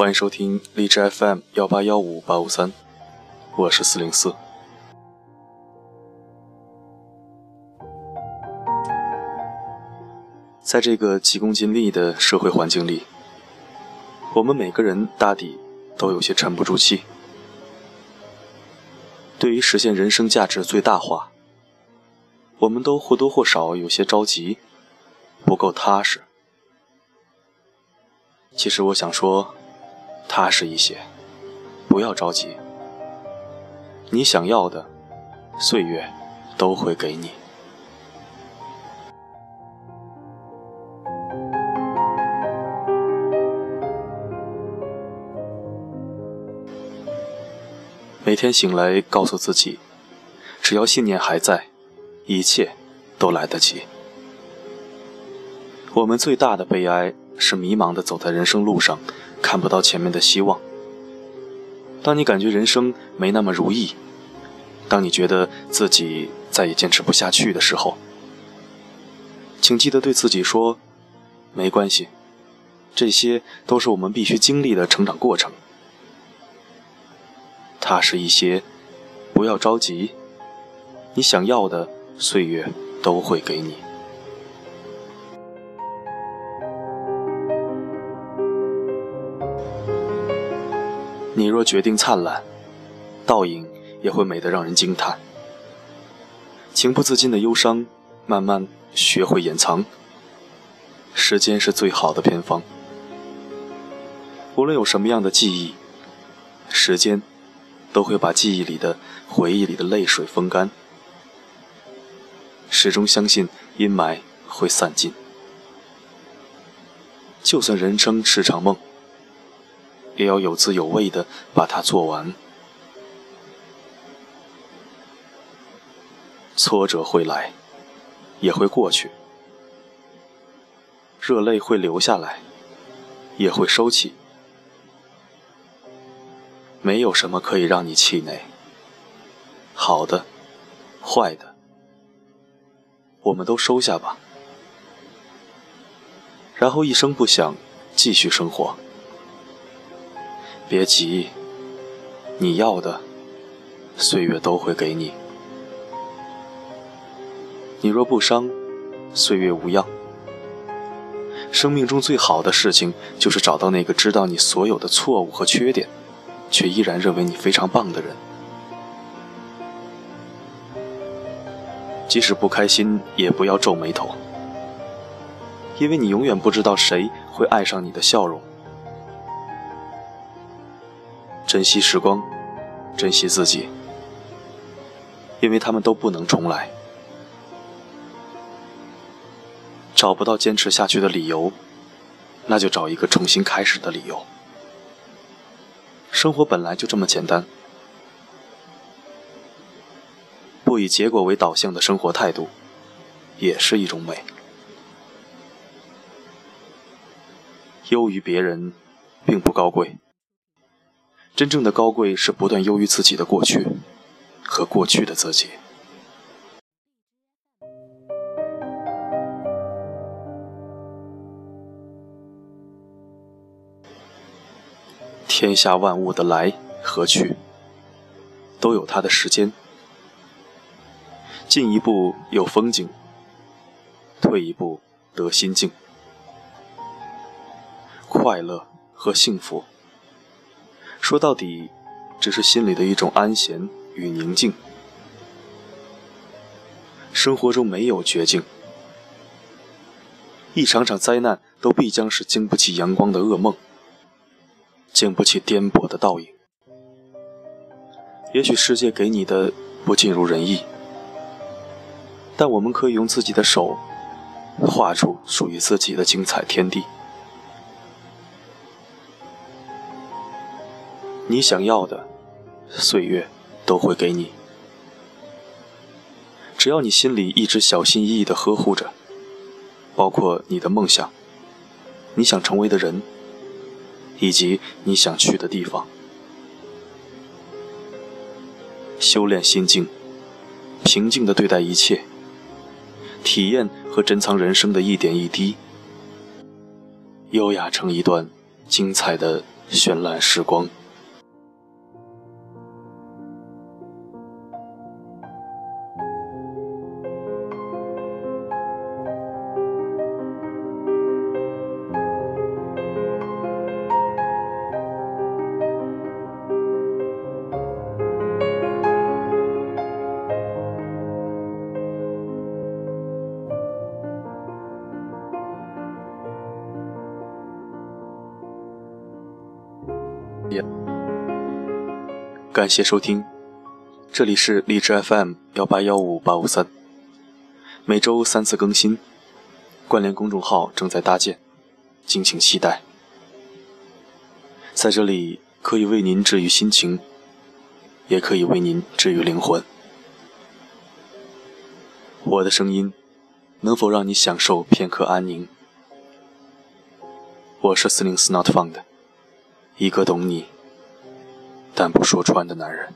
欢迎收听荔枝 FM 幺八幺五八五三，我是四零四。在这个急功近利的社会环境里，我们每个人大抵都有些沉不住气。对于实现人生价值最大化，我们都或多或少有些着急，不够踏实。其实我想说。踏实一些，不要着急。你想要的，岁月都会给你。每天醒来，告诉自己，只要信念还在，一切都来得及。我们最大的悲哀是迷茫的走在人生路上。看不到前面的希望。当你感觉人生没那么如意，当你觉得自己再也坚持不下去的时候，请记得对自己说：“没关系，这些都是我们必须经历的成长过程。”踏实一些，不要着急，你想要的岁月都会给你。你若决定灿烂，倒影也会美得让人惊叹。情不自禁的忧伤，慢慢学会掩藏。时间是最好的偏方。无论有什么样的记忆，时间都会把记忆里的、回忆里的泪水风干。始终相信阴霾会散尽。就算人生是场梦。也要有滋有味的把它做完。挫折会来，也会过去；热泪会流下来，也会收起。没有什么可以让你气馁。好的，坏的，我们都收下吧。然后一声不响，继续生活。别急，你要的，岁月都会给你。你若不伤，岁月无恙。生命中最好的事情，就是找到那个知道你所有的错误和缺点，却依然认为你非常棒的人。即使不开心，也不要皱眉头，因为你永远不知道谁会爱上你的笑容。珍惜时光，珍惜自己，因为他们都不能重来。找不到坚持下去的理由，那就找一个重新开始的理由。生活本来就这么简单，不以结果为导向的生活态度，也是一种美。优于别人，并不高贵。真正的高贵是不断优于自己的过去和过去的自己。天下万物的来和去，都有它的时间。进一步有风景，退一步得心境。快乐和幸福。说到底，只是心里的一种安闲与宁静。生活中没有绝境，一场场灾难都必将是经不起阳光的噩梦，经不起颠簸的倒影。也许世界给你的不尽如人意，但我们可以用自己的手，画出属于自己的精彩天地。你想要的，岁月都会给你。只要你心里一直小心翼翼地呵护着，包括你的梦想、你想成为的人，以及你想去的地方。修炼心境，平静地对待一切，体验和珍藏人生的一点一滴，优雅成一段精彩的绚烂时光。感谢收听，这里是荔枝 FM 幺八幺五八五三，每周三次更新，关联公众号正在搭建，敬请期待。在这里可以为您治愈心情，也可以为您治愈灵魂。我的声音能否让你享受片刻安宁？我是四零四 Not Found，一个懂你。但不说穿的男人。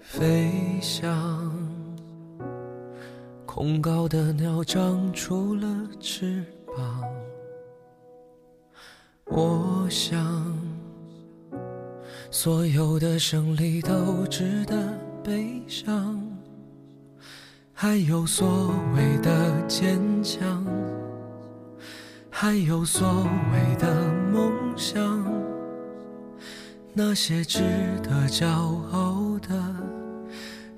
飞翔，空高的鸟长出了翅膀。我想，所有的胜利都值得悲伤，还有所谓的坚强，还有所谓的梦想，那些值得骄傲的，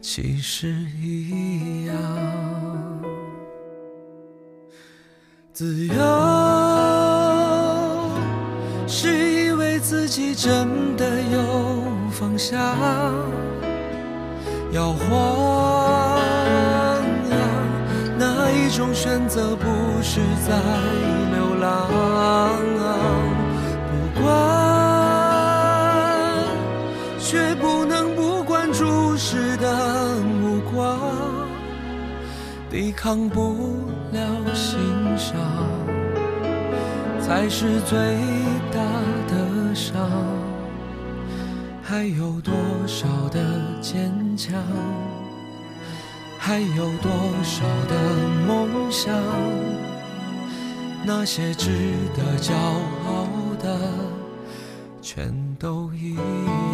其实一样，自由。是因为自己真的有方向，摇晃啊，哪一种选择不是在流浪？不管，却不能不管注视的目光，抵抗不了欣赏，才是最大的。伤，还有多少的坚强？还有多少的梦想？那些值得骄傲的，全都一样。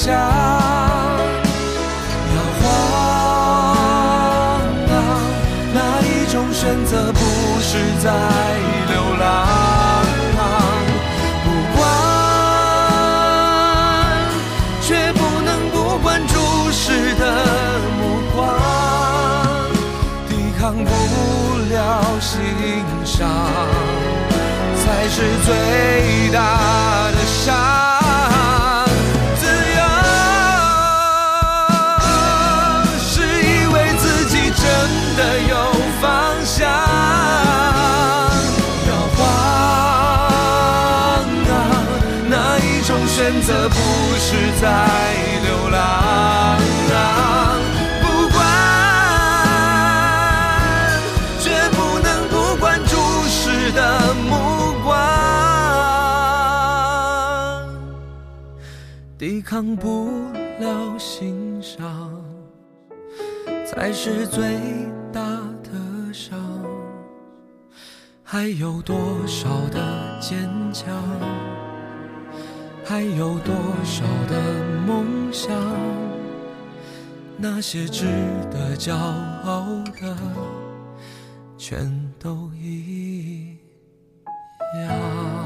想，摇晃啊，哪一种选择不是在流浪？不管，却不能不管注视的目光，抵抗不了欣赏，才是最大是在流浪、啊。不管，绝不能不管注视的目光，抵抗不了心伤，才是最大的伤。还有多少的坚强？还有多少的梦想？那些值得骄傲的全都一样。